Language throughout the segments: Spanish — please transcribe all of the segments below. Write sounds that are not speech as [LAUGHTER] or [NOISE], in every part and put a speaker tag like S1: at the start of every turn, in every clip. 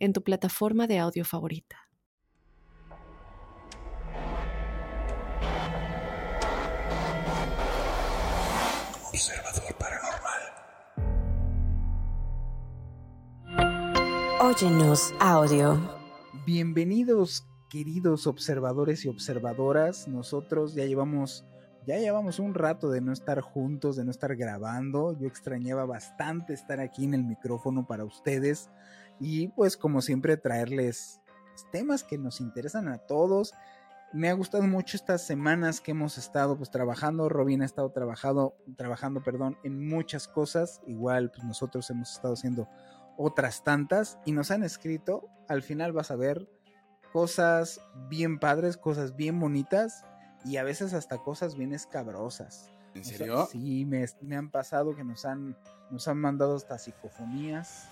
S1: en tu plataforma de audio favorita.
S2: Observador Paranormal.
S3: Óyenos audio.
S4: Bienvenidos, queridos observadores y observadoras. Nosotros ya llevamos ya llevamos un rato de no estar juntos, de no estar grabando. Yo extrañaba bastante estar aquí en el micrófono para ustedes y pues como siempre traerles temas que nos interesan a todos me ha gustado mucho estas semanas que hemos estado pues trabajando. Robin ha estado trabajando, trabajando, perdón, en muchas cosas. Igual pues nosotros hemos estado haciendo otras tantas y nos han escrito. Al final vas a ver cosas bien padres, cosas bien bonitas y a veces hasta cosas bien escabrosas.
S2: ¿En serio?
S4: sí, me, me, han pasado que nos han, nos han mandado hasta psicofonías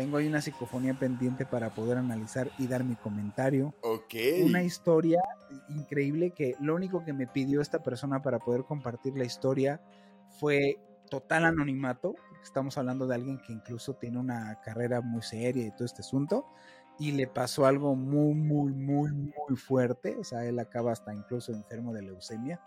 S4: tengo ahí una psicofonía pendiente para poder analizar y dar mi comentario.
S2: Ok.
S4: Una historia increíble que lo único que me pidió esta persona para poder compartir la historia fue total anonimato. Estamos hablando de alguien que incluso tiene una carrera muy seria y todo este asunto. Y le pasó algo muy, muy, muy, muy fuerte. O sea, él acaba hasta incluso enfermo de leucemia.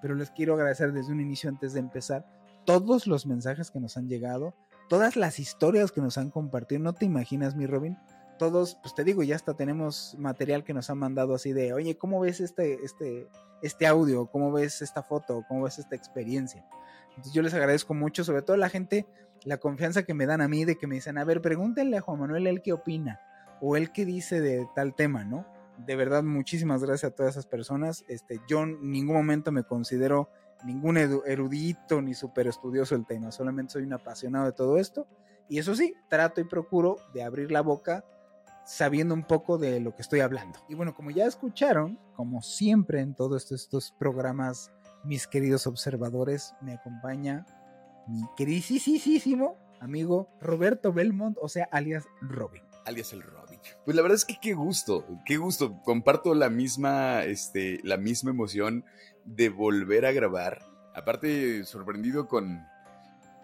S4: Pero les quiero agradecer desde un inicio antes de empezar todos los mensajes que nos han llegado todas las historias que nos han compartido, no te imaginas, mi Robin. Todos, pues te digo, ya hasta tenemos material que nos han mandado así de, oye, ¿cómo ves este, este, este audio? ¿Cómo ves esta foto? ¿Cómo ves esta experiencia? Entonces yo les agradezco mucho, sobre todo a la gente, la confianza que me dan a mí de que me dicen, a ver, pregúntenle a Juan Manuel él qué opina o él qué dice de tal tema, ¿no? De verdad, muchísimas gracias a todas esas personas. Este, yo en ningún momento me considero ningún erudito ni súper estudioso el tema, solamente soy un apasionado de todo esto. Y eso sí, trato y procuro de abrir la boca sabiendo un poco de lo que estoy hablando. Y bueno, como ya escucharon, como siempre en todos estos programas, mis queridos observadores, me acompaña mi queridísimo amigo Roberto Belmont, o sea, alias Robin.
S2: Alias el Robin. Pues la verdad es que qué gusto, qué gusto. Comparto la misma, este, la misma emoción de volver a grabar. Aparte, sorprendido con,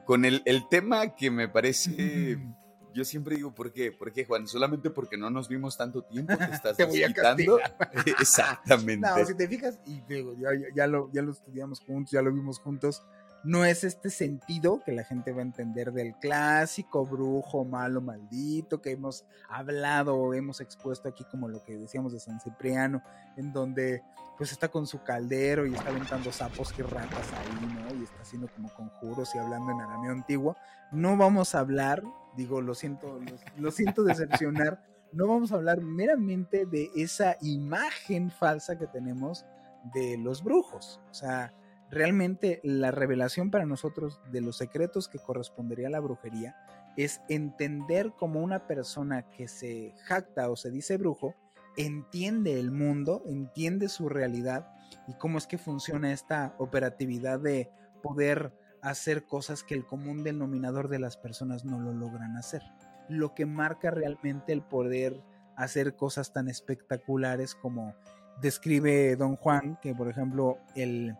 S2: con el, tema que me parece. [LAUGHS] Yo siempre digo, ¿por qué? ¿Por qué, Juan? Solamente porque no nos vimos tanto tiempo, te [LAUGHS] estás
S4: te [LAUGHS]
S2: Exactamente.
S4: No, si te fijas, y ya, ya, lo, ya lo estudiamos juntos, ya lo vimos juntos, no es este sentido que la gente va a entender del clásico brujo malo maldito que hemos hablado o hemos expuesto aquí como lo que decíamos de San Cipriano, en donde pues está con su caldero y está aventando sapos y ratas ahí, ¿no? Y está haciendo como conjuros y hablando en arameo antiguo. No vamos a hablar, digo, lo siento, lo, lo siento decepcionar, [LAUGHS] no vamos a hablar meramente de esa imagen falsa que tenemos de los brujos. O sea, Realmente la revelación para nosotros de los secretos que correspondería a la brujería es entender cómo una persona que se jacta o se dice brujo entiende el mundo, entiende su realidad y cómo es que funciona esta operatividad de poder hacer cosas que el común denominador de las personas no lo logran hacer. Lo que marca realmente el poder hacer cosas tan espectaculares como describe don Juan, que por ejemplo el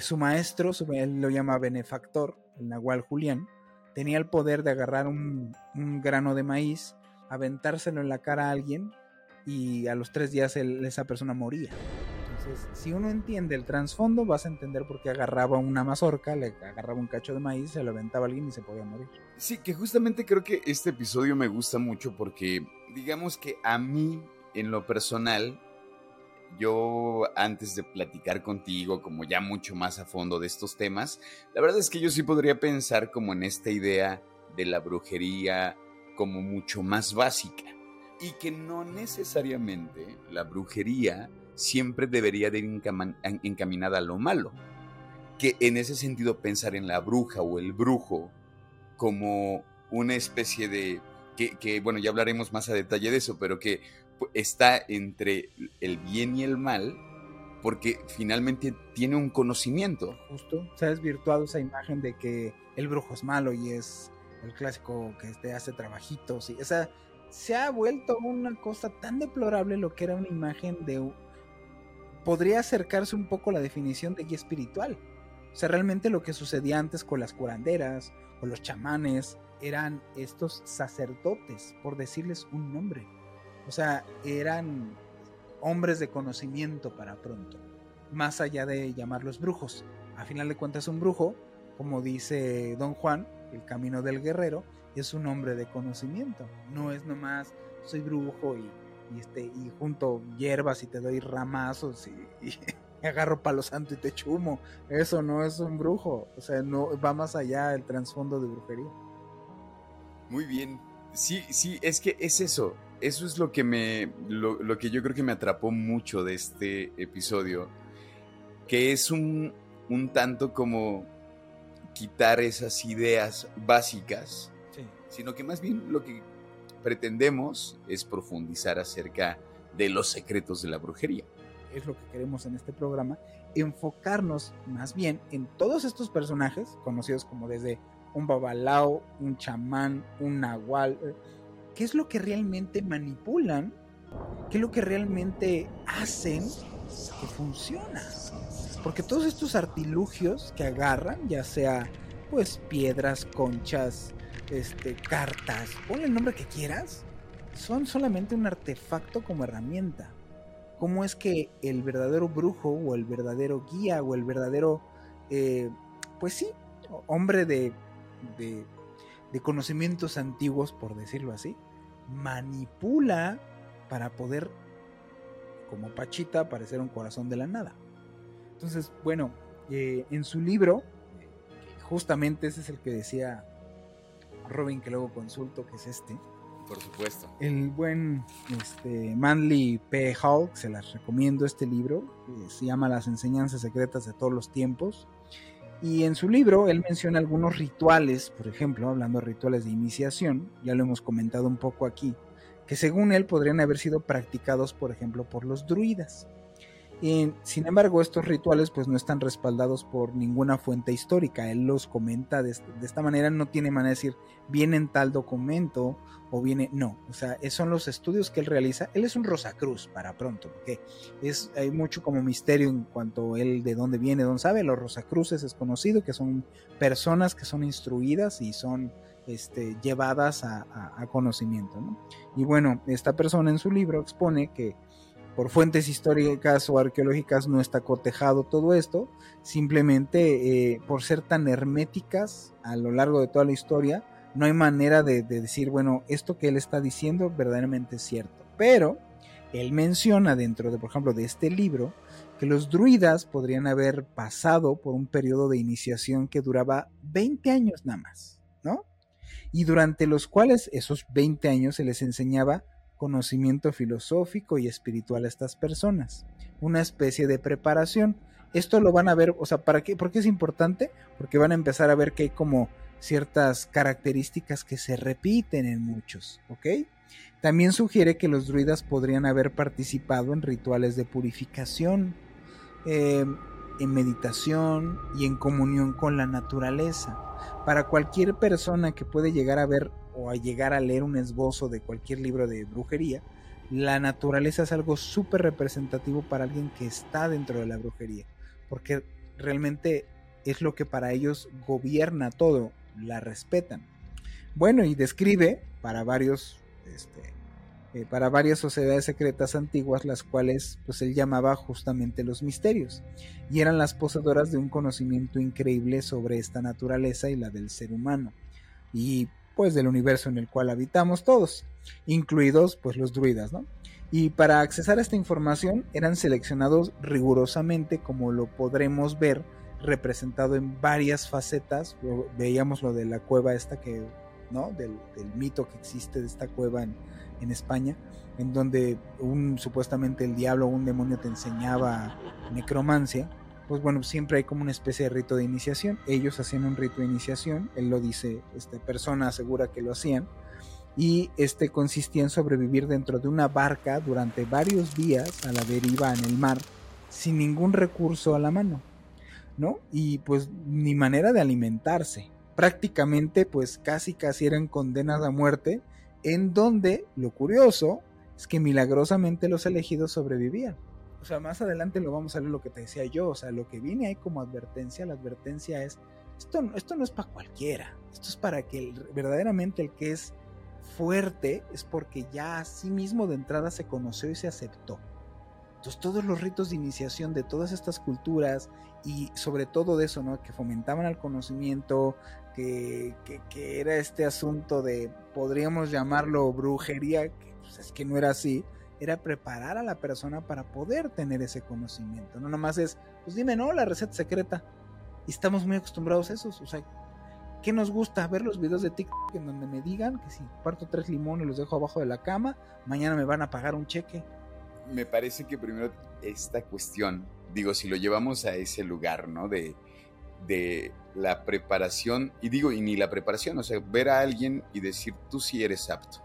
S4: su maestro, él lo llama benefactor, el Nahual Julián, tenía el poder de agarrar un, grano de maíz, aventárselo en la cara a alguien y a los tres días esa persona moría. Entonces, si uno entiende el trasfondo, vas a entender por qué agarraba una mazorca, le agarraba un cacho de maíz, se lo aventaba a alguien y se podía morir.
S2: Sí, que justamente creo que este episodio me gusta mucho porque, digamos que a mí, en lo personal, yo antes de platicar contigo como ya mucho más a fondo de estos temas, la verdad es que yo sí podría pensar como en esta idea de la brujería como mucho más básica y que no necesariamente la brujería siempre debería de ir encaminada a lo malo. Que en ese sentido pensar en la bruja o el brujo como una especie de que, bueno, ya hablaremos más a detalle de eso, pero que está entre el bien y el mal porque finalmente tiene un conocimiento.
S4: Justo, se ha desvirtuado esa imagen de que el brujo es malo y es el clásico que hace trabajitos. Y, o sea, se ha vuelto una cosa tan deplorable lo que era una imagen de... Podría acercarse un poco a la definición de guía espiritual. O sea, realmente lo que sucedía antes con las curanderas, con los chamanes, eran estos sacerdotes, por decirles un nombre. O sea, eran hombres de conocimiento para pronto, más allá de llamarlos brujos. A final de cuentas, un brujo, como dice Don Juan, el camino del guerrero, es un hombre de conocimiento. No es nomás soy brujo y, este, y junto hierbas y te doy ramazos y, y [LAUGHS] agarro palo santo y te chumo. Eso no es un brujo. O sea, no va más allá el trasfondo de brujería.
S2: Muy bien. Sí, sí, es que es eso. Eso es lo que me. Lo, que yo creo que me atrapó mucho de este episodio. Que es un, un tanto como quitar esas ideas básicas. Sino que más bien lo que pretendemos es profundizar acerca de los secretos de la brujería.
S4: Es lo que queremos en este programa, enfocarnos más bien en todos estos personajes, conocidos como desde un babalao, un chamán, un nahual. Eh, ¿Qué es lo que realmente manipulan? ¿Qué es lo que realmente hacen que funciona? Porque todos estos artilugios que agarran, ya sea pues piedras, conchas, este, cartas, ponle el nombre que quieras, son solamente un artefacto como herramienta. ¿Cómo es que el verdadero brujo o el verdadero guía o el verdadero, eh, pues sí, hombre de de, conocimientos antiguos, por decirlo así, manipula para poder, como Pachita, aparecer un corazón de la nada. Entonces, bueno, eh, en su libro, justamente ese es el que decía Robin, que luego consulto, que es este.
S2: Por supuesto.
S4: El buen este, Manly P. Hall, se las recomiendo este libro, se llama Las enseñanzas secretas de todos los tiempos. Y en su libro él menciona algunos rituales, por ejemplo, hablando de rituales de iniciación, ya lo hemos comentado un poco aquí, que según él podrían haber sido practicados, por ejemplo, por los druidas sin embargo, estos rituales pues no están respaldados por ninguna fuente histórica. Él los comenta de, esta manera, no tiene manera de decir, viene en tal documento o viene, no, o sea, son los estudios que él realiza. Él es un Rosacruz para pronto, porque es, hay mucho como misterio en cuanto a él de dónde viene, dónde sabe. Los Rosacruces es conocido que son personas que son instruidas y son este, llevadas a, conocimiento. ¿no? Y bueno, esta persona en su libro expone que por fuentes históricas o arqueológicas no está cotejado todo esto, simplemente eh, por ser tan herméticas a lo largo de toda la historia, no hay manera de, decir, bueno, esto que él está diciendo verdaderamente es cierto. Pero él menciona dentro de, por ejemplo, de este libro, que los druidas podrían haber pasado por un periodo de iniciación que duraba 20 años nada más, ¿no? Y durante los cuales esos 20 años se les enseñaba conocimiento filosófico y espiritual a estas personas, una especie de preparación. Esto lo van a ver, o sea, ¿para qué? ¿Por qué es importante? Porque van a empezar a ver que hay como ciertas características que se repiten en muchos, ¿ok? También sugiere que los druidas podrían haber participado en rituales de purificación, em, en meditación y en comunión con la naturaleza. Para cualquier persona que puede llegar a ver o a llegar a leer un esbozo de cualquier libro de brujería, la naturaleza es algo súper representativo para alguien que está dentro de la brujería, porque realmente es lo que para ellos gobierna todo, la respetan. Bueno, y describe para varios, este, eh, para varias sociedades secretas antiguas, las cuales pues él llamaba justamente los misterios, y eran las poseedoras de un conocimiento increíble sobre esta naturaleza y la del ser humano. Y pues del universo en el cual habitamos todos, incluidos pues los druidas, ¿no? Y para accesar a esta información eran seleccionados rigurosamente como lo podremos ver representado en varias facetas, veíamos lo de la cueva esta que, ¿no? Del, mito que existe de esta cueva en, en España, en donde un supuestamente el diablo o un demonio te enseñaba necromancia, pues bueno, siempre hay como una especie de rito de iniciación. Ellos hacían un rito de iniciación, él lo dice, esta persona asegura que lo hacían. y este consistía en sobrevivir dentro de una barca durante varios días a la deriva en el mar sin ningún recurso a la mano, ¿no? Y pues ni manera de alimentarse. Prácticamente pues casi casi eran condenas a muerte en donde lo curioso es que milagrosamente los elegidos sobrevivían. O sea, más adelante lo vamos a ver lo que te decía yo, o sea, lo que viene ahí como advertencia, la advertencia es, esto, esto no es para cualquiera, esto es para que verdaderamente el que es fuerte es porque ya a sí mismo de entrada se conoció y se aceptó. Entonces todos los ritos de iniciación de todas estas culturas y sobre todo de eso, ¿no? Que fomentaban el conocimiento, que, que, era este asunto de, podríamos llamarlo brujería, que pues, es que no era así, era preparar a la persona para poder tener ese conocimiento. No nomás es, pues dime, no, la receta secreta. Y estamos muy acostumbrados a eso. O sea, ¿Qué nos gusta? Ver los videos de TikTok en donde me digan que si parto tres limones los dejo abajo de la cama, mañana me van a pagar un cheque.
S2: Me parece que primero esta cuestión, digo, si lo llevamos a ese lugar, ¿no? De, de la preparación, y digo, y ni la preparación, o sea, ver a alguien y decir, tú sí eres apto.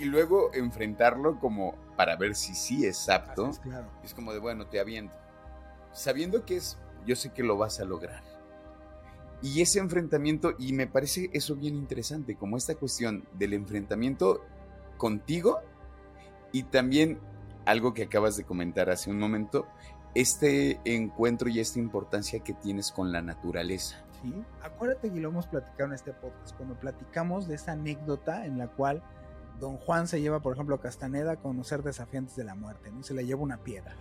S2: Y luego enfrentarlo como para ver si sí es apto. Es, claro. es como de, bueno, te aviento. Sabiendo que es, yo sé que lo vas a lograr y ese enfrentamiento, y me parece eso bien interesante, como esta cuestión del enfrentamiento contigo y también algo que acabas de comentar hace un momento, este encuentro y esta importancia que tienes con la naturaleza.
S4: Sí, acuérdate que lo hemos platicado en este podcast, cuando platicamos de esa anécdota en la cual don Juan se lleva, por ejemplo, a Castaneda a conocer desafiantes de la muerte, ¿no? Se le lleva una piedra.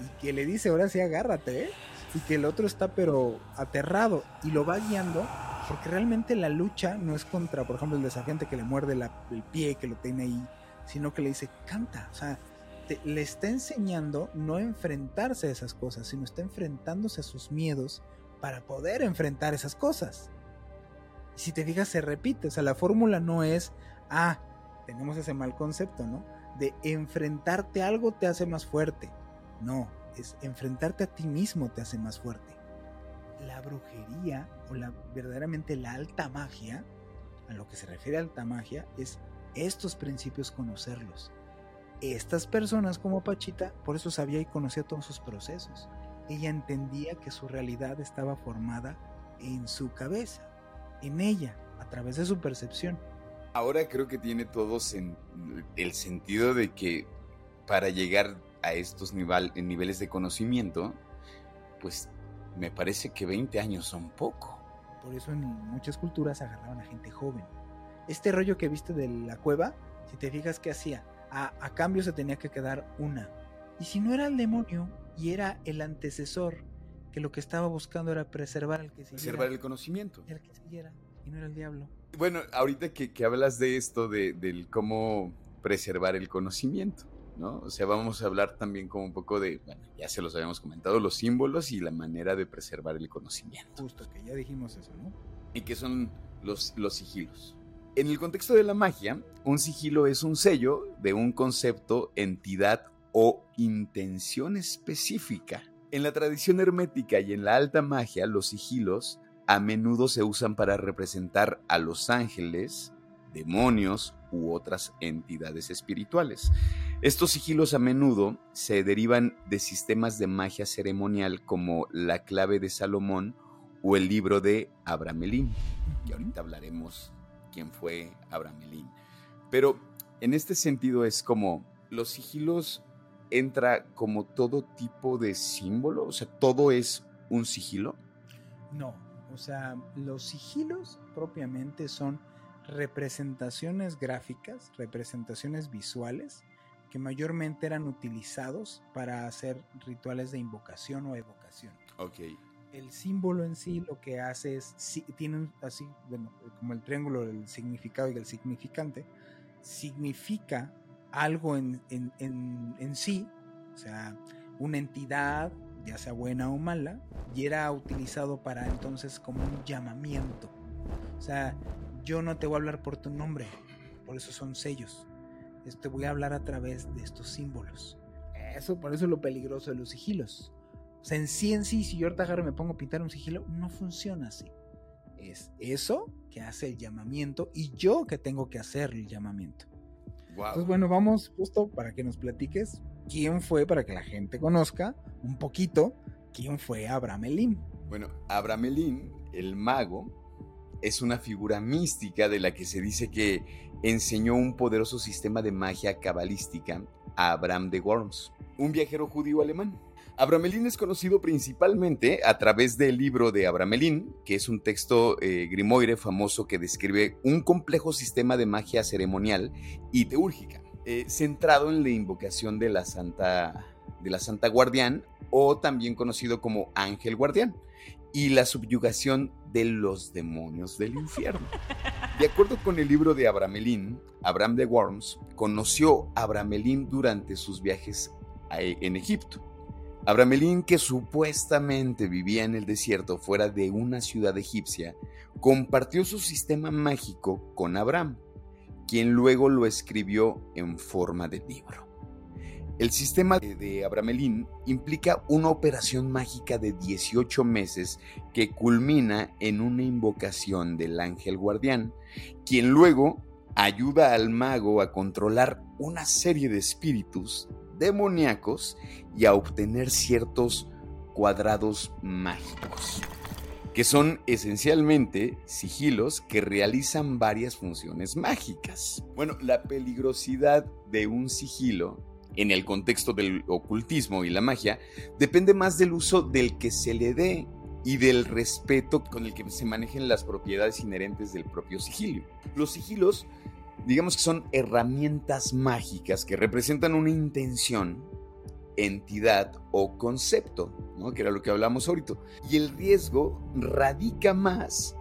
S4: Y que le dice, ahora sí, agárrate, ¿eh? y que el otro está pero aterrado y lo va guiando porque realmente la lucha no es contra, por ejemplo, el desafiante que le muerde el pie, que lo tiene ahí, sino que le dice, canta, o sea, le está enseñando no enfrentarse a esas cosas, sino está enfrentándose a sus miedos para poder enfrentar esas cosas. Y si te fijas, se repite, o sea, la fórmula no es, ah, tenemos ese mal concepto, ¿no? De enfrentarte a algo te hace más fuerte. No, es enfrentarte a ti mismo te hace más fuerte. La brujería o la verdaderamente la alta magia, a lo que se refiere alta magia, es estos principios conocerlos. Estas personas como Pachita, por eso sabía y conocía todos sus procesos. Ella entendía que su realidad estaba formada en su cabeza, en ella, a través de su percepción.
S2: Ahora creo que tiene todo el sentido de que para llegar a estos niveles de conocimiento, pues me parece que 20 años son poco.
S4: Por eso en muchas culturas agarraban a gente joven. Este rollo que viste de la cueva, si te fijas qué hacía, a, cambio se tenía que quedar una. Y si no era el demonio y era el antecesor, que lo que estaba buscando era preservar el que siguiera.
S2: Preservar el conocimiento.
S4: El que siguiera, y no era el diablo.
S2: Bueno, ahorita que, hablas de esto, de, del cómo preservar el conocimiento. O sea, vamos a hablar también como un poco de, bueno, ya se los habíamos comentado, los símbolos y la manera de preservar el conocimiento.
S4: Justo, que ya dijimos eso, ¿no?
S2: Y que son los, los sigilos. En el contexto de la magia, un sigilo es un sello de un concepto, entidad o intención específica. En la tradición hermética y en la alta magia, los sigilos a menudo se usan para representar a los ángeles, demonios u otras entidades espirituales. Estos sigilos a menudo se derivan de sistemas de magia ceremonial como la clave de Salomón o el libro de Abramelín, que ahorita hablaremos quién fue Abramelín. Pero en este sentido es como los sigilos entra como todo tipo de símbolo, o sea, todo es un sigilo.
S4: No, o sea, los sigilos propiamente son representaciones gráficas, representaciones visuales que mayormente eran utilizados para hacer rituales de invocación o evocación.
S2: Ok.
S4: El símbolo en sí lo que hace es, tiene así, bueno, como el triángulo del significado y el significante, significa algo en, en, en, en sí, o sea, una entidad, ya sea buena o mala, y era utilizado para entonces como un llamamiento. O sea, yo no te voy a hablar por tu nombre, por eso son sellos te voy a hablar a través de estos símbolos. Eso, por eso es lo peligroso de los sigilos. O sea, en sí en sí, si yo ahorita agarro y me pongo a pintar un sigilo, no funciona así. es eso que hace el llamamiento y yo que tengo que hacer el llamamiento. Entonces, bueno, vamos justo para que nos platiques quién fue, para que la gente conozca un poquito quién fue Abraham Elín.
S2: Bueno, Abraham Elín, el mago, es una figura mística de la que se dice que enseñó un poderoso sistema de magia cabalística a Abraham de Worms, un viajero judío alemán. Abramelín es conocido principalmente a través del libro de Abramelín, que es un texto eh, grimoire famoso que describe un complejo sistema de magia ceremonial y teúrgica, eh, centrado en la invocación de la Santa, de la Santa Guardián, o también conocido como Ángel Guardián, y la subyugación de los demonios del infierno. De acuerdo con el libro de Abramelín, Abraham de Worms conoció a Abramelín durante sus viajes en Egipto Abramelín, que supuestamente vivía en el desierto fuera de una ciudad egipcia, compartió su sistema mágico con Abraham, quien luego lo escribió en forma de libro. El sistema de Abramelín implica una operación mágica de 18 meses que culmina en una invocación del ángel guardián, quien luego ayuda al mago a controlar una serie de espíritus demoníacos y a obtener ciertos cuadrados mágicos, que son esencialmente sigilos que realizan varias funciones mágicas. Bueno, la peligrosidad de un sigilo en el contexto del ocultismo y la magia depende más del uso del que se le dé y del respeto con el que se manejen las propiedades inherentes del propio sigilo. Los sigilos digamos que son herramientas mágicas que representan una intención, entidad o concepto, ¿no? que era lo que hablamos ahorita. Y el riesgo radica más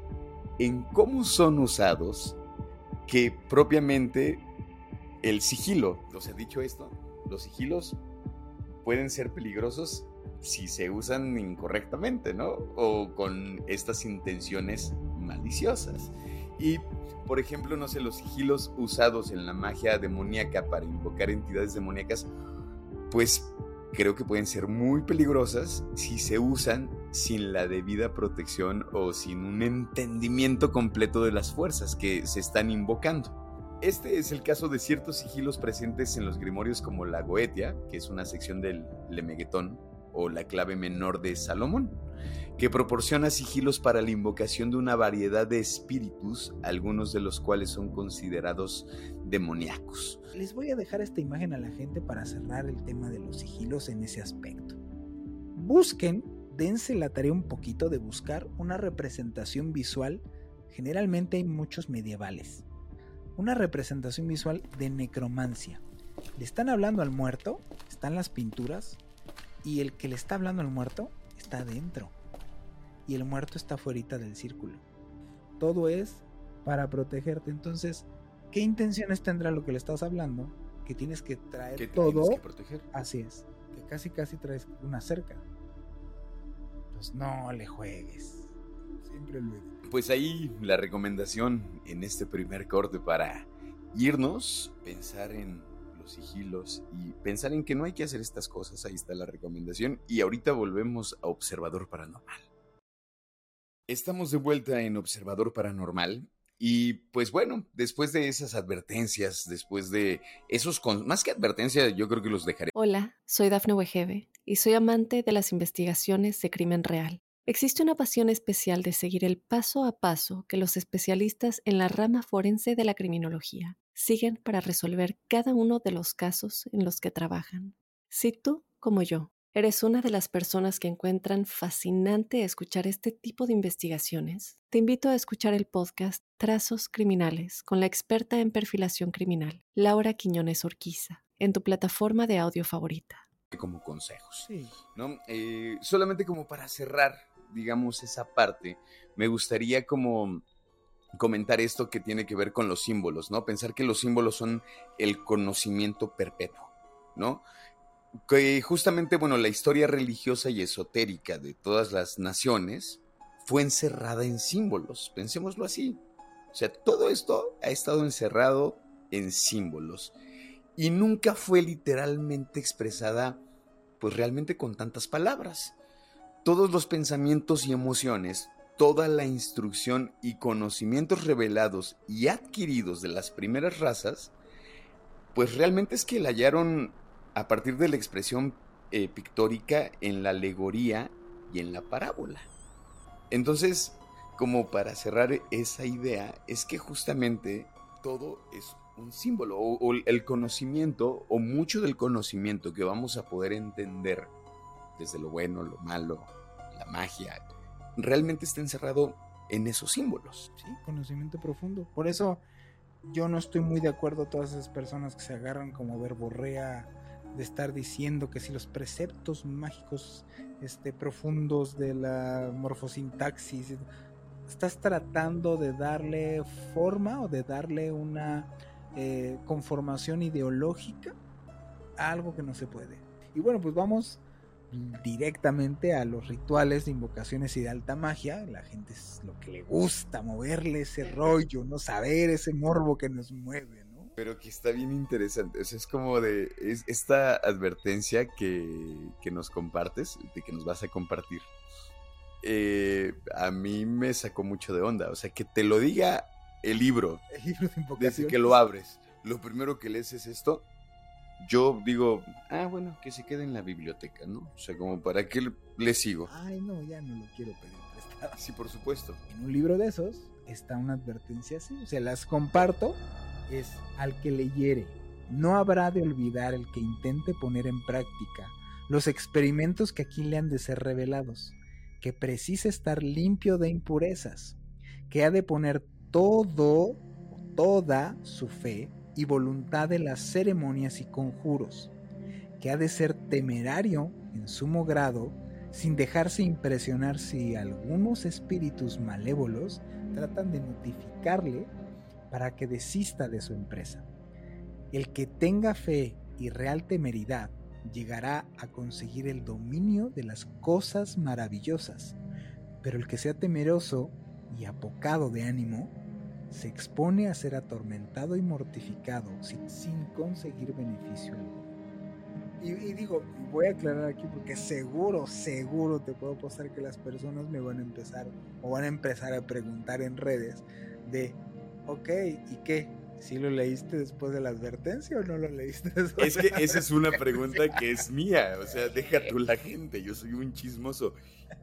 S2: en cómo son usados que propiamente el sigilo. O sea, dicho esto, los sigilos pueden ser peligrosos si se usan incorrectamente, ¿no? O con estas intenciones maliciosas. Y, por ejemplo, no sé, los sigilos usados en la magia demoníaca para invocar entidades demoníacas, pues creo que pueden ser muy peligrosas si se usan sin la debida protección o sin un entendimiento completo de las fuerzas que se están invocando. Este es el caso de ciertos sigilos presentes en los grimorios como la Goetia, que es una sección del Lemeguetón, o la clave menor de Salomón que proporciona sigilos para la invocación de una variedad de espíritus, algunos de los cuales son considerados demoníacos.
S4: Les voy a dejar esta imagen a la gente para cerrar el tema de los sigilos en ese aspecto. Busquen, dense la tarea un poquito de buscar una representación visual, generalmente hay muchos medievales, una representación visual de necromancia. Le están hablando al muerto, están las pinturas, y el que le está hablando al muerto está adentro y el muerto está fuera del círculo. Todo es para protegerte. Entonces, ¿qué intenciones tendrá lo que le estás hablando? Que tienes que traer todo.
S2: que proteger.
S4: Así es. Que casi casi traes una cerca. Pues no le juegues. Siempre lo
S2: Pues ahí la recomendación en este primer corte para irnos, pensar en los sigilos y pensar en que no hay que hacer estas cosas. Ahí está la recomendación. Y ahorita volvemos a Observador Paranormal. Estamos de vuelta en Observador Paranormal y pues bueno, después de esas advertencias, después de esos, más que advertencias, yo creo que los dejaré.
S1: Hola, soy Dafne Wegebe y soy amante de las investigaciones de crimen real. Existe una pasión especial de seguir el paso a paso que los especialistas en la rama forense de la criminología siguen para resolver cada uno de los casos en los que trabajan. Si tú, como yo, ¿Eres una de las personas que encuentran fascinante escuchar este tipo de investigaciones? Te invito a escuchar el podcast Trazos Criminales con la experta en perfilación criminal, Laura Quiñones Orquiza, en tu plataforma de audio favorita.
S2: Como consejos. Sí. ¿no? Eh, solamente como para cerrar, digamos, esa parte, me gustaría como comentar esto que tiene que ver con los símbolos, ¿no? Pensar que los símbolos son el conocimiento perpetuo, ¿no? que justamente, bueno, la historia religiosa y esotérica de todas las naciones fue encerrada en símbolos, pensémoslo así. O sea, todo esto ha estado encerrado en símbolos y nunca fue literalmente expresada, pues realmente con tantas palabras. Todos los pensamientos y emociones toda la instrucción y conocimientos revelados y adquiridos de las primeras razas, pues realmente es que la hallaron a partir de la expresión eh, pictórica en la alegoría y en la parábola. Entonces, como para cerrar esa idea, es que justamente todo es un símbolo, o, el conocimiento, o mucho del conocimiento que vamos a poder entender, desde lo bueno, lo malo, la magia, realmente está encerrado en esos símbolos.
S4: Sí, conocimiento profundo. Por eso yo no estoy muy de acuerdo a todas esas personas que se agarran como verborrea de estar diciendo que si los preceptos mágicos este, profundos de la morfosintaxis, estás tratando de darle forma o de darle una eh, conformación ideológica a algo que no se puede. Y bueno, pues vamos directamente a los rituales de invocaciones y de alta magia. La gente es lo que le gusta, moverle ese rollo, no saber ese morbo que nos mueve, ¿no?
S2: Pero que está bien interesante. es como de esta advertencia que, que, nos compartes, de que nos vas a compartir. Eh, a mí me sacó mucho de onda. O sea, que te lo diga el libro.
S4: El libro de invocaciones.
S2: Desde que lo abres. Lo primero que lees es esto yo digo, ah, bueno, que se quede en la biblioteca, ¿no? O sea, como para qué le sigo.
S4: Ay, no, ya no lo quiero pedir prestado.
S2: Sí, por supuesto.
S4: En un libro de esos está una advertencia así, o sea, las comparto, es al que leyere. No habrá de olvidar el que intente poner en práctica los experimentos que aquí le han de ser revelados, que precisa estar limpio de impurezas, que ha de poner todo, toda su fe y voluntad de las ceremonias y conjuros, que ha de ser temerario en sumo grado, sin dejarse impresionar si algunos espíritus malévolos tratan de notificarle para que desista de su empresa. El que tenga fe y real temeridad llegará a conseguir el dominio de las cosas maravillosas, pero el que sea temeroso y apocado de ánimo se expone a ser atormentado y mortificado sin, conseguir beneficio alguno. Y, digo, voy a aclarar aquí porque seguro, seguro te puedo apostar que las personas me van a empezar o van a empezar a preguntar en redes de, ok, ¿y qué? ¿Si lo leíste después de la advertencia o no lo leíste después?
S2: Es que esa es una pregunta que es mía, o sea, deja tú la gente, yo soy un chismoso.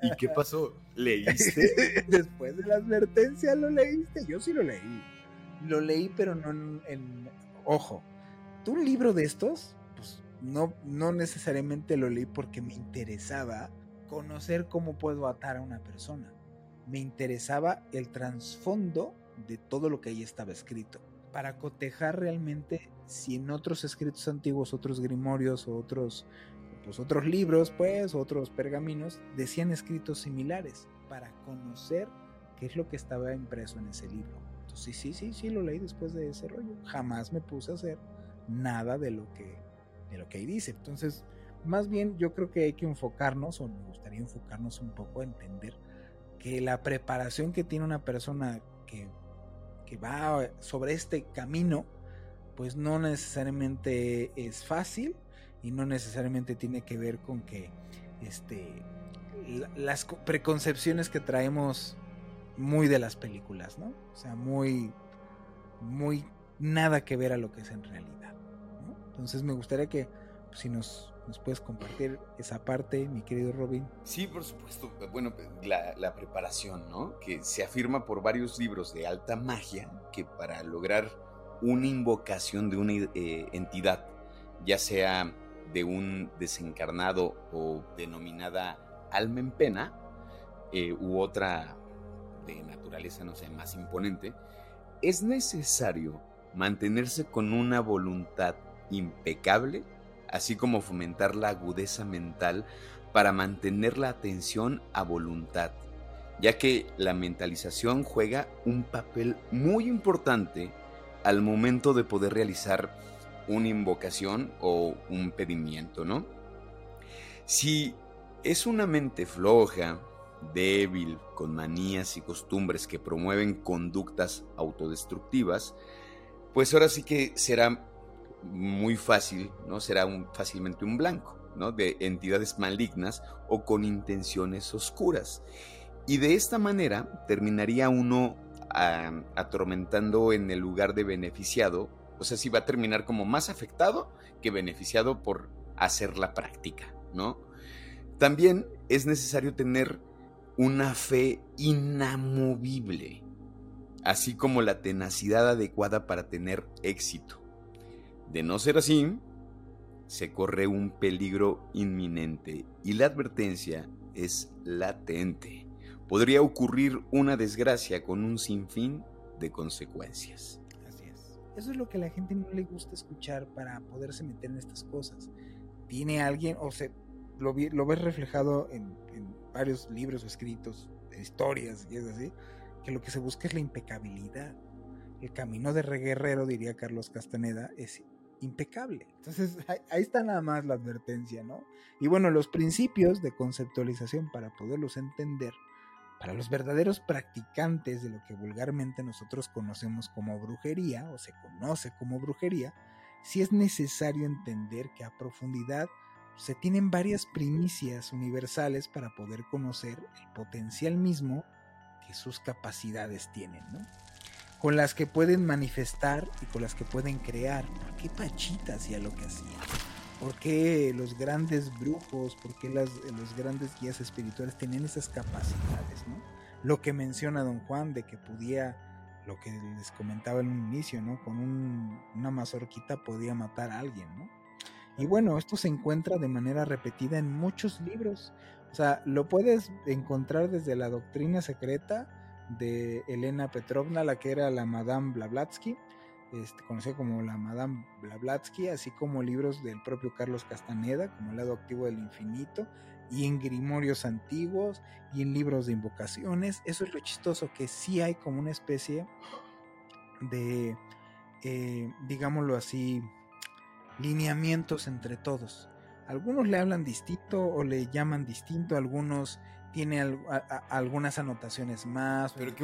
S2: ¿Y qué pasó? ¿Leíste? [LAUGHS]
S4: después de la advertencia lo leíste, yo sí lo leí. Lo leí, pero no en, ojo, tú un libro de estos, pues no, no necesariamente lo leí porque me interesaba conocer cómo puedo atar a una persona. Me interesaba el trasfondo de todo lo que ahí estaba escrito para cotejar realmente si en otros escritos antiguos, otros grimorios o otros, pues otros libros, pues, otros pergaminos, decían escritos similares, para conocer qué es lo que estaba impreso en ese libro. Entonces, sí, sí, sí, lo leí después de ese rollo. Jamás me puse a hacer nada de lo que, de lo que ahí dice. Entonces, más bien yo creo que hay que enfocarnos, o me gustaría enfocarnos un poco a entender que la preparación que tiene una persona que que va sobre este camino, pues no necesariamente es fácil y no necesariamente tiene que ver con que este, las preconcepciones que traemos muy de las películas, ¿no? O sea, muy, muy nada que ver a lo que es en realidad. Entonces me gustaría que pues, si nos ¿Nos puedes compartir esa parte, mi querido Robin?
S2: Sí, por supuesto. Bueno, la, preparación, ¿no? Que se afirma por varios libros de alta magia que para lograr una invocación de una eh, entidad, ya sea de un desencarnado o denominada alma en pena, eh, u otra de naturaleza, no sé, más imponente, es necesario mantenerse con una voluntad impecable así como fomentar la agudeza mental para mantener la atención a voluntad, ya que la mentalización juega un papel muy importante al momento de poder realizar una invocación o un pedimiento, ¿no? Si es una mente floja, débil, con manías y costumbres que promueven conductas autodestructivas, pues ahora sí que será muy fácil, ¿no? Será un, fácilmente un blanco, ¿no? De entidades malignas o con intenciones oscuras. Y de esta manera terminaría uno atormentando en el lugar de beneficiado. O sea, si va a terminar como más afectado que beneficiado por hacer la práctica, ¿no? También es necesario tener una fe inamovible, así como la tenacidad adecuada para tener éxito. De no ser así, se corre un peligro inminente y la advertencia es latente. Podría ocurrir una desgracia con un sinfín de consecuencias.
S4: Así es. Eso es lo que a la gente no le gusta escuchar para poderse meter en estas cosas. Tiene alguien, o se lo, ves reflejado en, varios libros escritos, historias y es así, que lo que se busca es la impecabilidad. El camino de reguerrero, diría Carlos Castaneda, es impecable. Entonces [LAUGHS] ahí está nada más la advertencia, ¿no? Y bueno, los principios de conceptualización para poderlos entender, para los verdaderos practicantes de lo que vulgarmente nosotros conocemos como brujería o se conoce como brujería, sí es necesario entender que a profundidad se tienen varias primicias universales para poder conocer el potencial mismo que sus capacidades tienen, ¿no? Con las que pueden manifestar y con las que pueden crear. ¿Por qué Pachita hacía lo que hacía? ¿Por qué los grandes brujos, por qué las, los grandes guías espirituales tenían esas capacidades, ¿no? Lo que menciona don Juan de que podía, lo que les comentaba en un inicio, ¿no? Con una mazorquita podía matar a alguien, ¿no? Y bueno, esto se encuentra de manera repetida en muchos libros. O sea, lo puedes encontrar desde la doctrina secreta de Elena Petrovna, la que era la Madame Blavatsky, este, conocida como la Madame Blavatsky, así como libros del propio Carlos Castaneda, como El lado activo del infinito, y en grimorios antiguos, y en libros de invocaciones. Eso es lo chistoso, que sí hay como una especie de, eh, digámoslo así, lineamientos entre todos. Algunos le hablan distinto o le llaman distinto, algunos tienen algunas anotaciones más.
S2: Pero,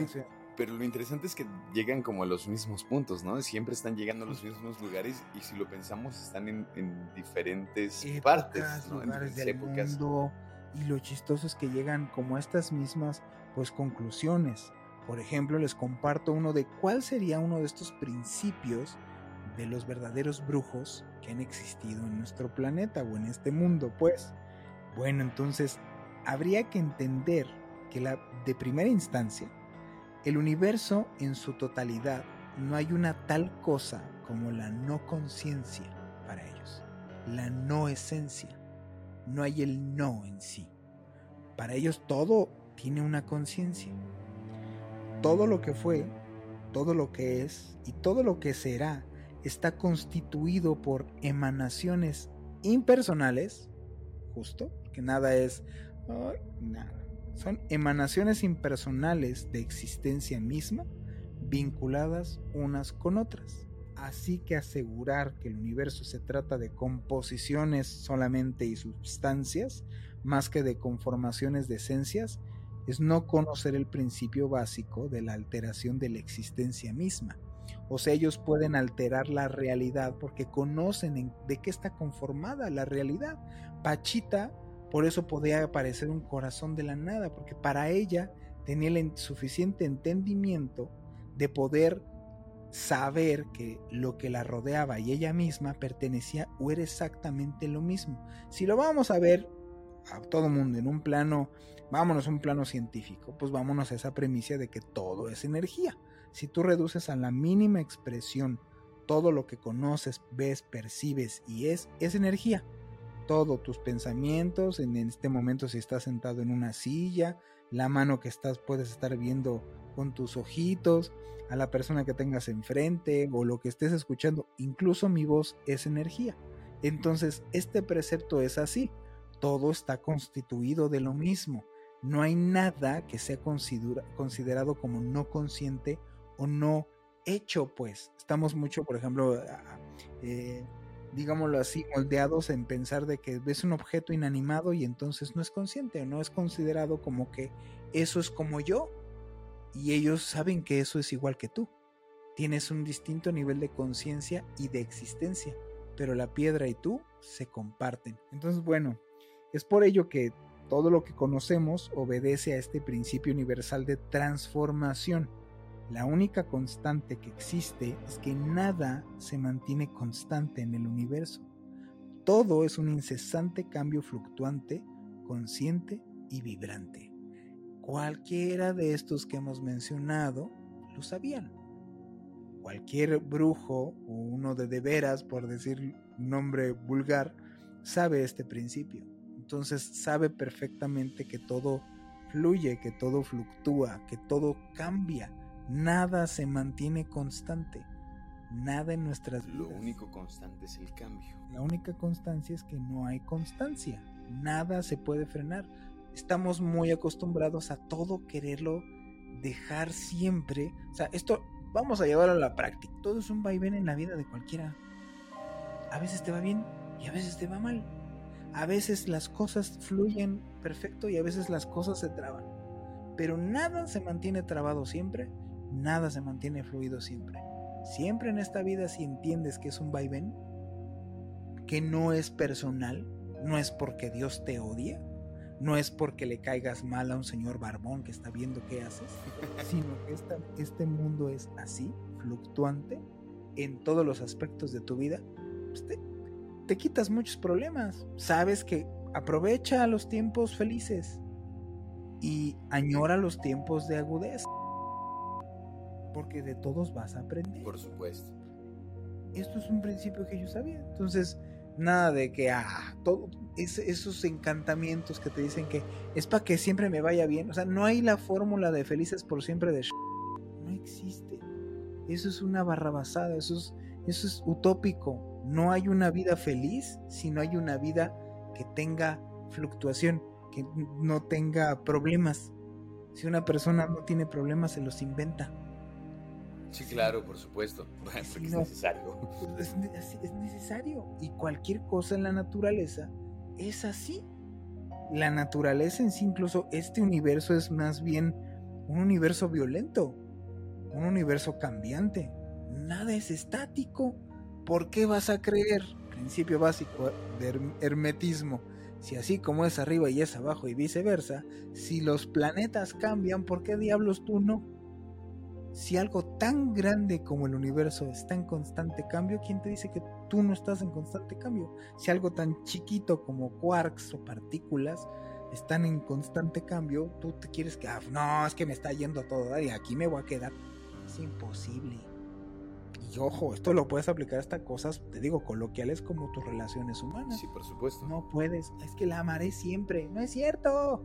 S2: pero lo interesante es que llegan como a los mismos puntos, ¿no? Siempre están llegando a los mismos lugares y si lo pensamos están en, diferentes partes, ¿no?
S4: lugares del mundo. Y lo chistoso es que llegan como a estas mismas pues conclusiones. Por ejemplo, les comparto uno de cuál sería uno de estos principios de los verdaderos brujos que han existido en nuestro planeta o en este mundo, pues. Bueno, entonces habría que entender que la, de primera instancia, el universo en su totalidad no hay una tal cosa como la no conciencia para ellos, la no esencia, no hay el no en sí. Para ellos todo tiene una conciencia. Todo lo que fue, todo lo que es y todo lo que será está constituido por emanaciones impersonales, justo, que nada es Son emanaciones impersonales de existencia misma vinculadas unas con otras. Así que asegurar que el universo se trata de composiciones solamente y sustancias, más que de conformaciones de esencias, es no conocer el principio básico de la alteración de la existencia misma o sea, ellos pueden alterar la realidad porque conocen de qué está conformada la realidad. Pachita, por eso podía aparecer un corazón de la nada, porque para ella tenía el suficiente entendimiento de poder saber que lo que la rodeaba y ella misma pertenecía o era exactamente lo mismo. Si lo vamos a ver a todo mundo en un plano, vámonos a un plano científico, pues vámonos a esa premisa de que todo es energía. Si tú reduces a la mínima expresión todo lo que conoces, ves, percibes y es, es energía. Todo, tus pensamientos, en este momento si estás sentado en una silla, la mano que estás puedes estar viendo con tus ojitos, a la persona que tengas enfrente o lo que estés escuchando, incluso mi voz es energía. Entonces, este precepto es así, todo está constituido de lo mismo. No hay nada que sea considerado como no consciente o no hecho, pues. Estamos mucho, por ejemplo, eh, digámoslo así, moldeados en pensar de que ves un objeto inanimado y entonces no es consciente, o no es considerado como que eso es como yo. Y ellos saben que eso es igual que tú. Tienes un distinto nivel de conciencia y de existencia, pero la piedra y tú se comparten. Entonces, bueno, es por ello que todo lo que conocemos obedece a este principio universal de transformación. La única constante que existe es que nada se mantiene constante en el universo. Todo es un incesante cambio fluctuante, consciente y vibrante. Cualquiera de estos que hemos mencionado lo sabían. Cualquier brujo o uno de de veras, por decir nombre vulgar, sabe este principio. Entonces sabe perfectamente que todo fluye, que todo fluctúa, que todo cambia. Nada se mantiene constante. Nada en nuestras
S2: vidas. Lo único constante es el cambio.
S4: La única constancia es que no hay constancia. Nada se puede frenar. Estamos muy acostumbrados a todo quererlo dejar siempre. O sea, esto vamos a llevarlo a la práctica. Todo es un vaivén en la vida de cualquiera. A veces te va bien y a veces te va mal. A veces las cosas fluyen perfecto y a veces las cosas se traban. Pero nada se mantiene trabado siempre, nada se mantiene fluido siempre. Siempre en esta vida si entiendes que es un vaivén, que no es personal, no es porque Dios te odia, no es porque le caigas mal a un señor barbón que está viendo qué haces, [LAUGHS] sino que este mundo es así, fluctuante, en todos los aspectos de tu vida, pues te quitas muchos problemas. Sabes que aprovecha los tiempos felices y añora los tiempos de agudeza. Porque de todos vas a aprender.
S2: Por supuesto.
S4: Esto es un principio que yo sabía. Entonces, nada de que, ah, todo, esos encantamientos que te dicen que es para que siempre me vaya bien. O sea, no hay la fórmula de felices por siempre de... No existe. Eso es una barrabasada, eso es, eso es utópico no hay una vida feliz si no hay una vida que tenga fluctuación, que no tenga problemas. Si una persona no tiene problemas, se los inventa.
S2: Sí, claro, por supuesto. [LAUGHS] es necesario.
S4: Es, es necesario. Y cualquier cosa en la naturaleza es así. La naturaleza en sí, incluso este universo es más bien un universo violento, un universo cambiante. Nada es estático ¿Por qué vas a creer? Principio básico de hermetismo. Si así como es arriba y es abajo y viceversa, si los planetas cambian, ¿por qué diablos tú no? Si algo tan grande como el universo está en constante cambio, ¿quién te dice que tú no estás en constante cambio? Si algo tan chiquito como quarks o partículas están en constante cambio, tú te quieres que, ah, no, es que me está yendo todo y aquí me voy a quedar. Es imposible. Y ojo, esto lo puedes aplicar hasta cosas, te digo, coloquiales como tus relaciones humanas.
S2: Sí, por supuesto.
S4: No puedes, es que la amaré siempre. No es cierto.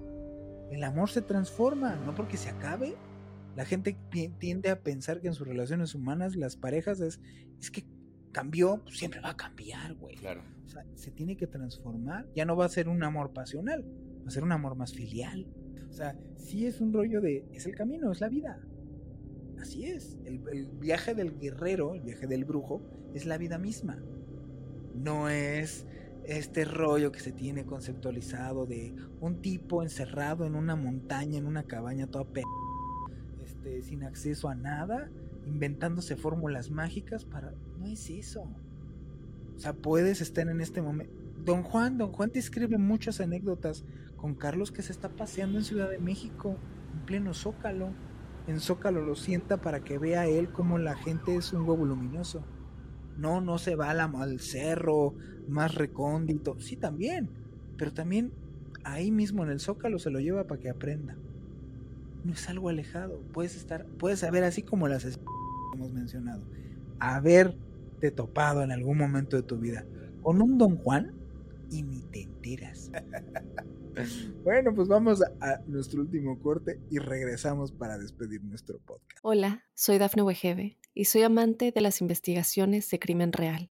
S4: El amor se transforma, no porque se acabe. La gente tiende a pensar que en sus relaciones humanas, las parejas es, es que cambió, pues siempre va a cambiar, güey.
S2: Claro.
S4: O sea, se tiene que transformar. Ya no va a ser un amor pasional, va a ser un amor más filial. O sea, sí es un rollo de, es el camino, es la vida. Así es, el, viaje del guerrero, el viaje del brujo, es la vida misma. No es este rollo que se tiene conceptualizado de un tipo encerrado en una montaña, en una cabaña toda pe este, sin acceso a nada, inventándose fórmulas mágicas para... No es eso. O sea, puedes estar en este momento... Don Juan, don Juan te escribe muchas anécdotas con Carlos que se está paseando en Ciudad de México, en pleno zócalo en Zócalo lo sienta para que vea él como la gente es un huevo luminoso. No, no se va al cerro más recóndito. Sí, también. Pero también ahí mismo en el Zócalo se lo lleva para que aprenda. No es algo alejado. Puedes estar, puedes saber así como las hemos mencionado. Haberte topado en algún momento de tu vida con un Don Juan y ni te enteras. [LAUGHS] Bueno, pues vamos a, nuestro último corte y regresamos para despedir nuestro podcast.
S1: Hola, soy Dafne Wegebe y soy amante de las investigaciones de crimen real.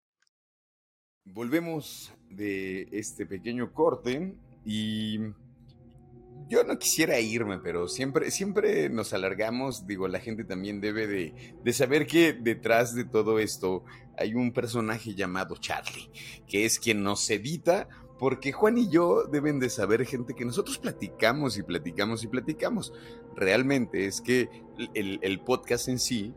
S2: Volvemos de este pequeño corte y yo no quisiera irme, pero siempre, siempre nos alargamos. Digo, la gente también debe de, de, saber que detrás de todo esto hay un personaje llamado Charlie, que es quien nos edita, porque Juan y yo deben de saber, gente, que nosotros platicamos y platicamos y platicamos. Realmente es que el, el podcast en sí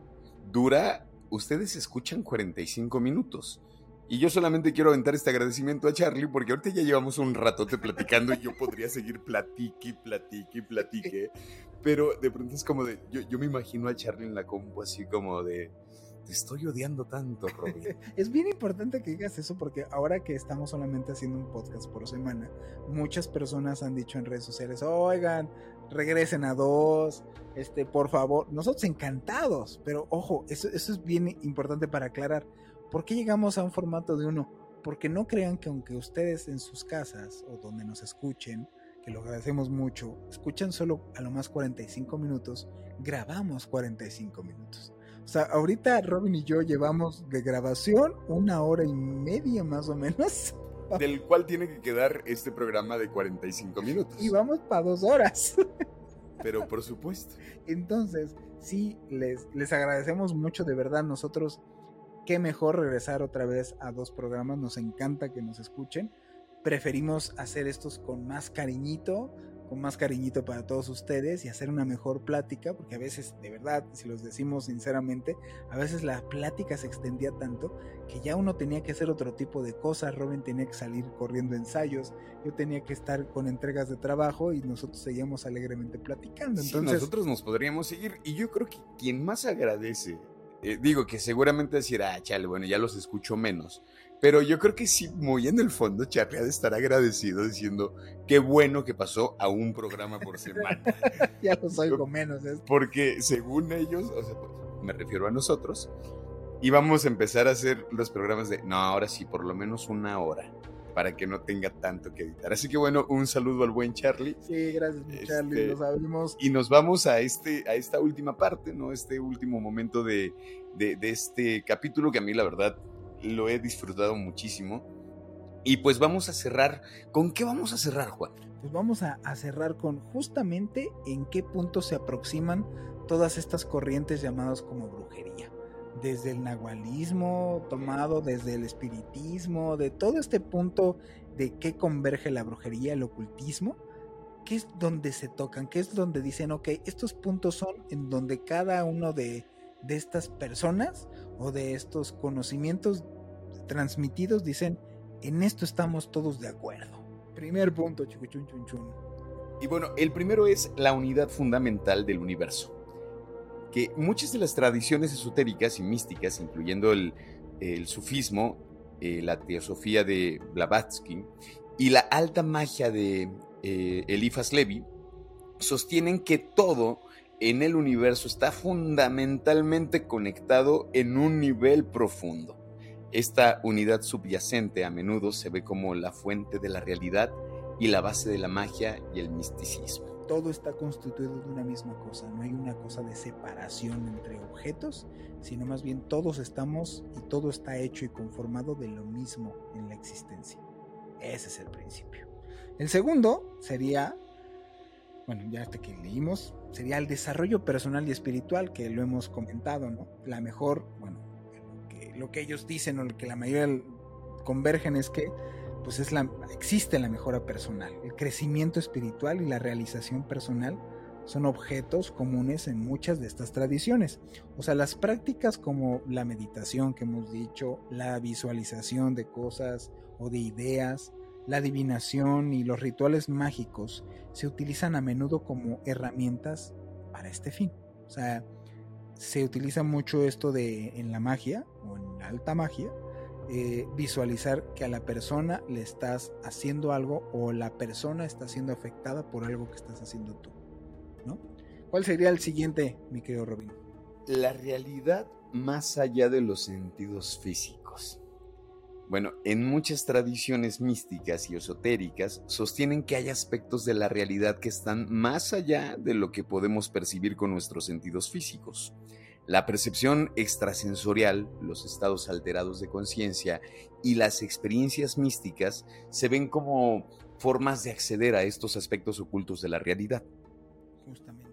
S2: dura, ustedes escuchan 45 minutos. Y yo solamente quiero aventar este agradecimiento a Charlie porque ahorita ya llevamos un ratote platicando y yo podría seguir platique, platique, platique. Pero de pronto es como de, yo, yo me imagino a Charlie en la compu así como de, te estoy odiando tanto, Robin. [LAUGHS]
S4: es bien importante que digas eso porque ahora que estamos solamente haciendo un podcast por semana, muchas personas han dicho en redes sociales, oigan, regresen a dos, este, por favor, nosotros encantados, pero ojo, eso, eso es bien importante para aclarar ¿Por qué llegamos a un formato de uno? Porque no crean que aunque ustedes en sus casas o donde nos escuchen, que lo agradecemos mucho, escuchan solo a lo más 45 minutos, grabamos 45 minutos. O sea, ahorita Robin y yo llevamos de grabación una hora y media más o menos. [LAUGHS]
S2: Del cual tiene que quedar este programa de 45 minutos.
S4: Y vamos para dos horas. [LAUGHS]
S2: Pero por supuesto.
S4: Entonces, sí, les, les agradecemos mucho de verdad. Nosotros qué mejor regresar otra vez a dos programas, nos encanta que nos escuchen. Preferimos hacer estos con más cariñito, con más cariñito para todos ustedes y hacer una mejor plática, porque a veces, de verdad, si los decimos sinceramente, a veces la plática se extendía tanto que ya uno tenía que hacer otro tipo de cosas, Robin tenía que salir corriendo ensayos, yo tenía que estar con entregas de trabajo y nosotros seguíamos alegremente platicando. Entonces,
S2: nosotros nos podríamos seguir y yo creo que quien más agradece eh, digo que seguramente decir, ah, chale, bueno, ya los escucho menos. Pero yo creo que sí, muy en el fondo, Charlie ha de estar agradecido diciendo qué bueno que pasó a un programa por semana. [LAUGHS]
S4: ya los oigo menos.
S2: Porque según ellos, o sea, me refiero a nosotros, íbamos a empezar a hacer los programas de, no, ahora sí, por lo menos una hora para que no tenga tanto que editar. Así que bueno, un saludo al buen Charlie.
S4: Sí, gracias, Charlie, este, lo sabemos.
S2: Y nos vamos a, este, a esta última parte, ¿no? Este último momento de, de, este capítulo que a mí la verdad lo he disfrutado muchísimo. Y pues vamos a cerrar. ¿Con qué vamos a cerrar, Juan?
S4: Pues vamos a, a cerrar con justamente en qué punto se aproximan todas estas corrientes llamadas como brujería desde el nahualismo, tomado desde el espiritismo, de todo este punto de qué converge la brujería, el ocultismo, qué es donde se tocan, qué es donde dicen, ok, estos puntos son en donde cada uno de, de estas personas o de estos conocimientos transmitidos dicen, en esto estamos todos de acuerdo. Primer punto, chucuchun chun chun.
S2: Y bueno, el primero es la unidad fundamental del universo que muchas de las tradiciones esotéricas y místicas, incluyendo el, sufismo, eh, la teosofía de Blavatsky y la alta magia de eh, Eliphas Levi, sostienen que todo en el universo está fundamentalmente conectado en un nivel profundo. Esta unidad subyacente a menudo se ve como la fuente de la realidad y la base de la magia y el misticismo
S4: todo está constituido de una misma cosa, no hay una cosa de separación entre objetos, sino más bien todos estamos y todo está hecho y conformado de lo mismo en la existencia. Ese es el principio. El segundo sería, bueno, ya hasta que leímos, sería el desarrollo personal y espiritual, que lo hemos comentado, ¿no? La mejor, bueno, que, lo que ellos dicen o lo que la mayoría convergen es que pues es la, existe la mejora personal. El crecimiento espiritual y la realización personal son objetos comunes en muchas de estas tradiciones. O sea, las prácticas como la meditación que hemos dicho, la visualización de cosas o de ideas, la adivinación y los rituales mágicos se utilizan a menudo como herramientas para este fin. O sea, se utiliza mucho esto de en la magia o en alta magia eh, visualizar que a la persona le estás haciendo algo o la persona está siendo afectada por algo que estás haciendo tú. ¿no? ¿Cuál sería el siguiente, mi querido Robin?
S2: La realidad más allá de los sentidos físicos. Bueno, en muchas tradiciones místicas y esotéricas sostienen que hay aspectos de la realidad que están más allá de lo que podemos percibir con nuestros sentidos físicos. La percepción extrasensorial, los estados alterados de conciencia y las experiencias místicas se ven como formas de acceder a estos aspectos ocultos de la realidad.
S4: Justamente.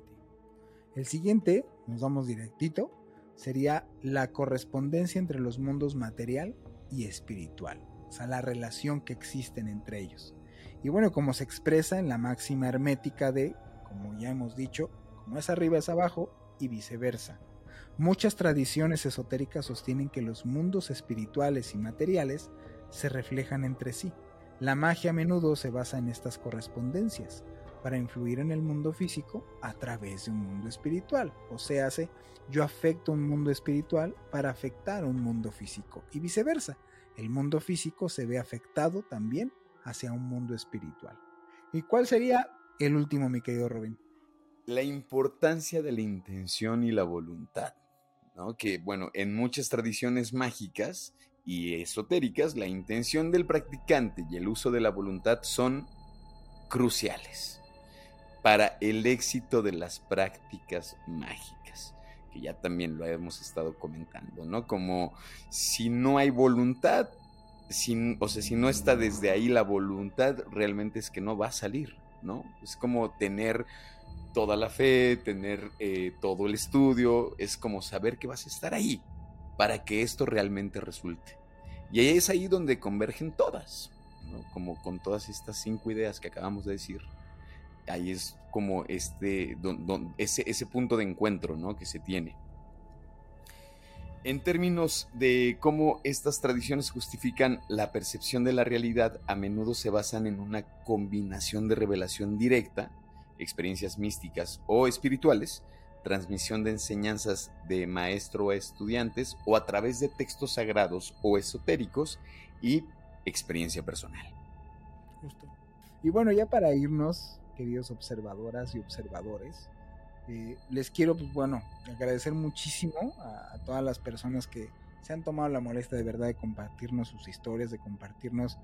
S4: El siguiente, nos vamos directito, sería la correspondencia entre los mundos material y espiritual, o sea, la relación que existen entre ellos. Y bueno, como se expresa en la máxima hermética de, como ya hemos dicho, como es arriba es abajo y viceversa. Muchas tradiciones esotéricas sostienen que los mundos espirituales y materiales se reflejan entre sí. La magia a menudo se basa en estas correspondencias para influir en el mundo físico a través de un mundo espiritual. O sea, yo afecto un mundo espiritual para afectar un mundo físico y viceversa. El mundo físico se ve afectado también hacia un mundo espiritual. ¿Y cuál sería el último, mi querido Robin?
S2: La importancia de la intención y la voluntad. Que, bueno, en muchas tradiciones mágicas y esotéricas, la intención del practicante y el uso de la voluntad son cruciales para el éxito de las prácticas mágicas, que ya también lo hemos estado comentando, ¿no? Como si no hay voluntad, o sea, si no está desde ahí la voluntad, realmente es que no va a salir, ¿no? Es como tener toda la fe, tener eh, todo el estudio, es como saber que vas a estar ahí para que esto realmente resulte. Y ahí es ahí donde convergen todas, como con todas estas cinco ideas que acabamos de decir. Ahí es como este, ese, ese punto de encuentro ¿no? que se tiene en términos de cómo estas tradiciones justifican la percepción de la realidad, a menudo se basan en una combinación de revelación directa, experiencias místicas o espirituales, transmisión de enseñanzas de maestro a estudiantes o a través de textos sagrados o esotéricos y experiencia personal.
S4: Justo. Y bueno, ya para irnos, queridos observadoras y observadores, eh, les quiero, pues bueno, agradecer muchísimo a, todas las personas que se han tomado la molestia de verdad de compartirnos sus historias, de compartirnos,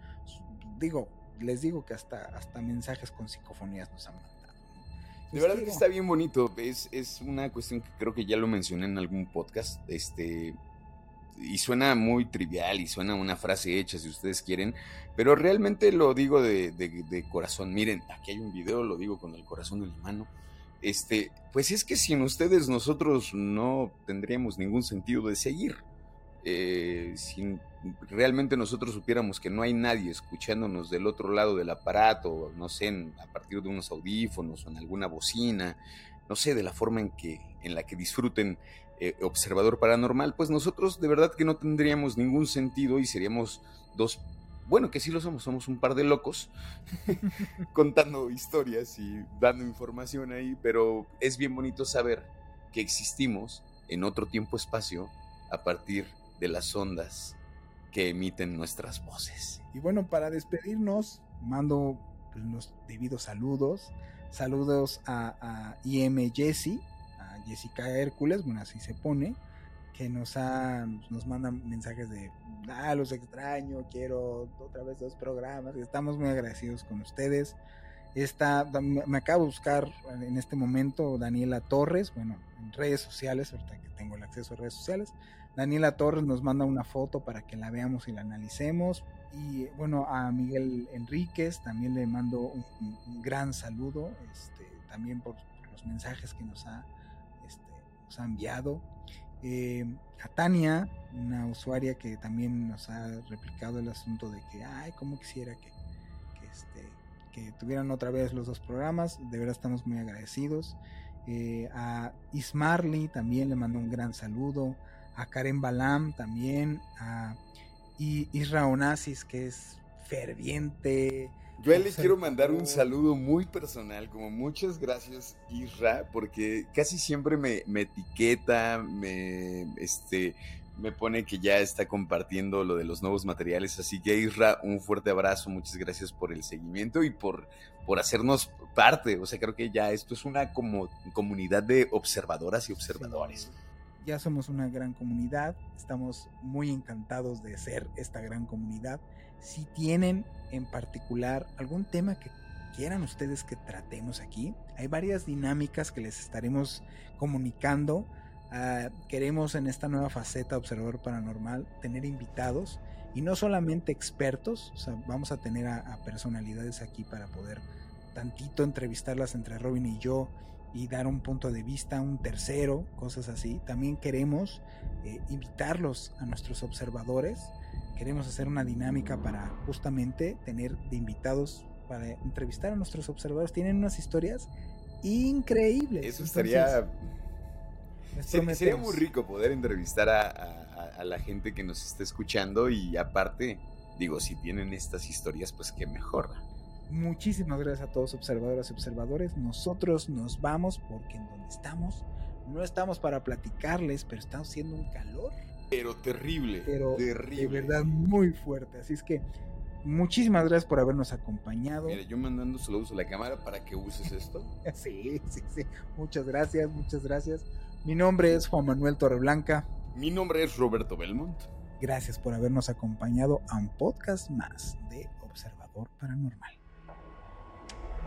S4: digo, les digo que hasta, hasta mensajes con psicofonías nos han mandado.
S2: De verdad que está bien bonito, es, es una cuestión que creo que ya lo mencioné en algún podcast, este, y suena muy trivial y suena una frase hecha si ustedes quieren, pero realmente lo digo de, de corazón. Miren, aquí hay un video, lo digo con el corazón en la mano este, pues es que sin ustedes nosotros no tendríamos ningún sentido de seguir. Eh, si realmente nosotros supiéramos que no hay nadie escuchándonos del otro lado del aparato, no sé, a partir de unos audífonos o en alguna bocina, no sé, de la forma en, que, en la que disfruten eh, Observador Paranormal, pues nosotros de verdad que no tendríamos ningún sentido y seríamos dos bueno, que sí lo somos, somos un par de locos [LAUGHS] contando historias y dando información ahí, pero es bien bonito saber que existimos en otro tiempo-espacio a partir de las ondas que emiten nuestras voces.
S4: Y bueno, para despedirnos, mando pues, los debidos saludos. Saludos a, a IM Jessie, a Jessica Hércules, bueno, así se pone que nos, nos mandan mensajes de, ah, los extraño, quiero otra vez dos programas. Estamos muy agradecidos con ustedes. Está, me acabo de buscar en este momento Daniela Torres, bueno, en redes sociales, ahorita que tengo el acceso a redes sociales. Daniela Torres nos manda una foto para que la veamos y la analicemos. Y bueno, a Miguel Enríquez también le mando un, gran saludo, este, también por, los mensajes que nos ha, este, enviado. Eh, a Tania, una usuaria que también nos ha replicado el asunto de que, ay, como quisiera que, este, que tuvieran otra vez los dos programas, de verdad estamos muy agradecidos. Eh, a Ismarly también le mando un gran saludo, a Karen Balam también, a Isra Onassis, que es ferviente
S2: yo les quiero mandar un saludo muy personal, como muchas gracias Isra, porque casi siempre me, etiqueta, me, este, me pone que ya está compartiendo lo de los nuevos materiales, así que Isra, un fuerte abrazo, muchas gracias por el seguimiento y por, por hacernos parte, o sea, creo que ya esto es una como comunidad de observadoras y observadores.
S4: Ya somos una gran comunidad, estamos muy encantados de ser esta gran comunidad si tienen en particular algún tema que quieran ustedes que tratemos aquí, hay varias dinámicas que les estaremos comunicando. Ah, queremos en esta nueva faceta Observador Paranormal tener invitados y no solamente expertos, o sea, vamos a tener a, a personalidades aquí para poder tantito entrevistarlas entre Robin y yo y dar un punto de vista, un tercero, cosas así. También queremos eh, invitarlos a nuestros observadores. Queremos hacer una dinámica para justamente tener de invitados para entrevistar a nuestros observadores. Tienen unas historias increíbles.
S2: Eso estaría... Sería, sería muy rico poder entrevistar a, a, a la gente que nos está escuchando y aparte, digo, si tienen estas historias, pues qué mejor.
S4: Muchísimas gracias a todos observadoras y observadores. Nosotros nos vamos porque en donde estamos no estamos para platicarles, pero estamos haciendo un calor.
S2: Pero terrible.
S4: Pero
S2: terrible.
S4: de verdad muy fuerte. Así es que muchísimas gracias por habernos acompañado.
S2: Mira, yo mandando saludos a la cámara para que uses esto. [LAUGHS]
S4: sí, sí, sí. Muchas gracias, muchas gracias. Mi nombre es Juan Manuel Torreblanca.
S2: Mi nombre es Roberto Belmont.
S4: Gracias por habernos acompañado a un podcast más de Observador Paranormal.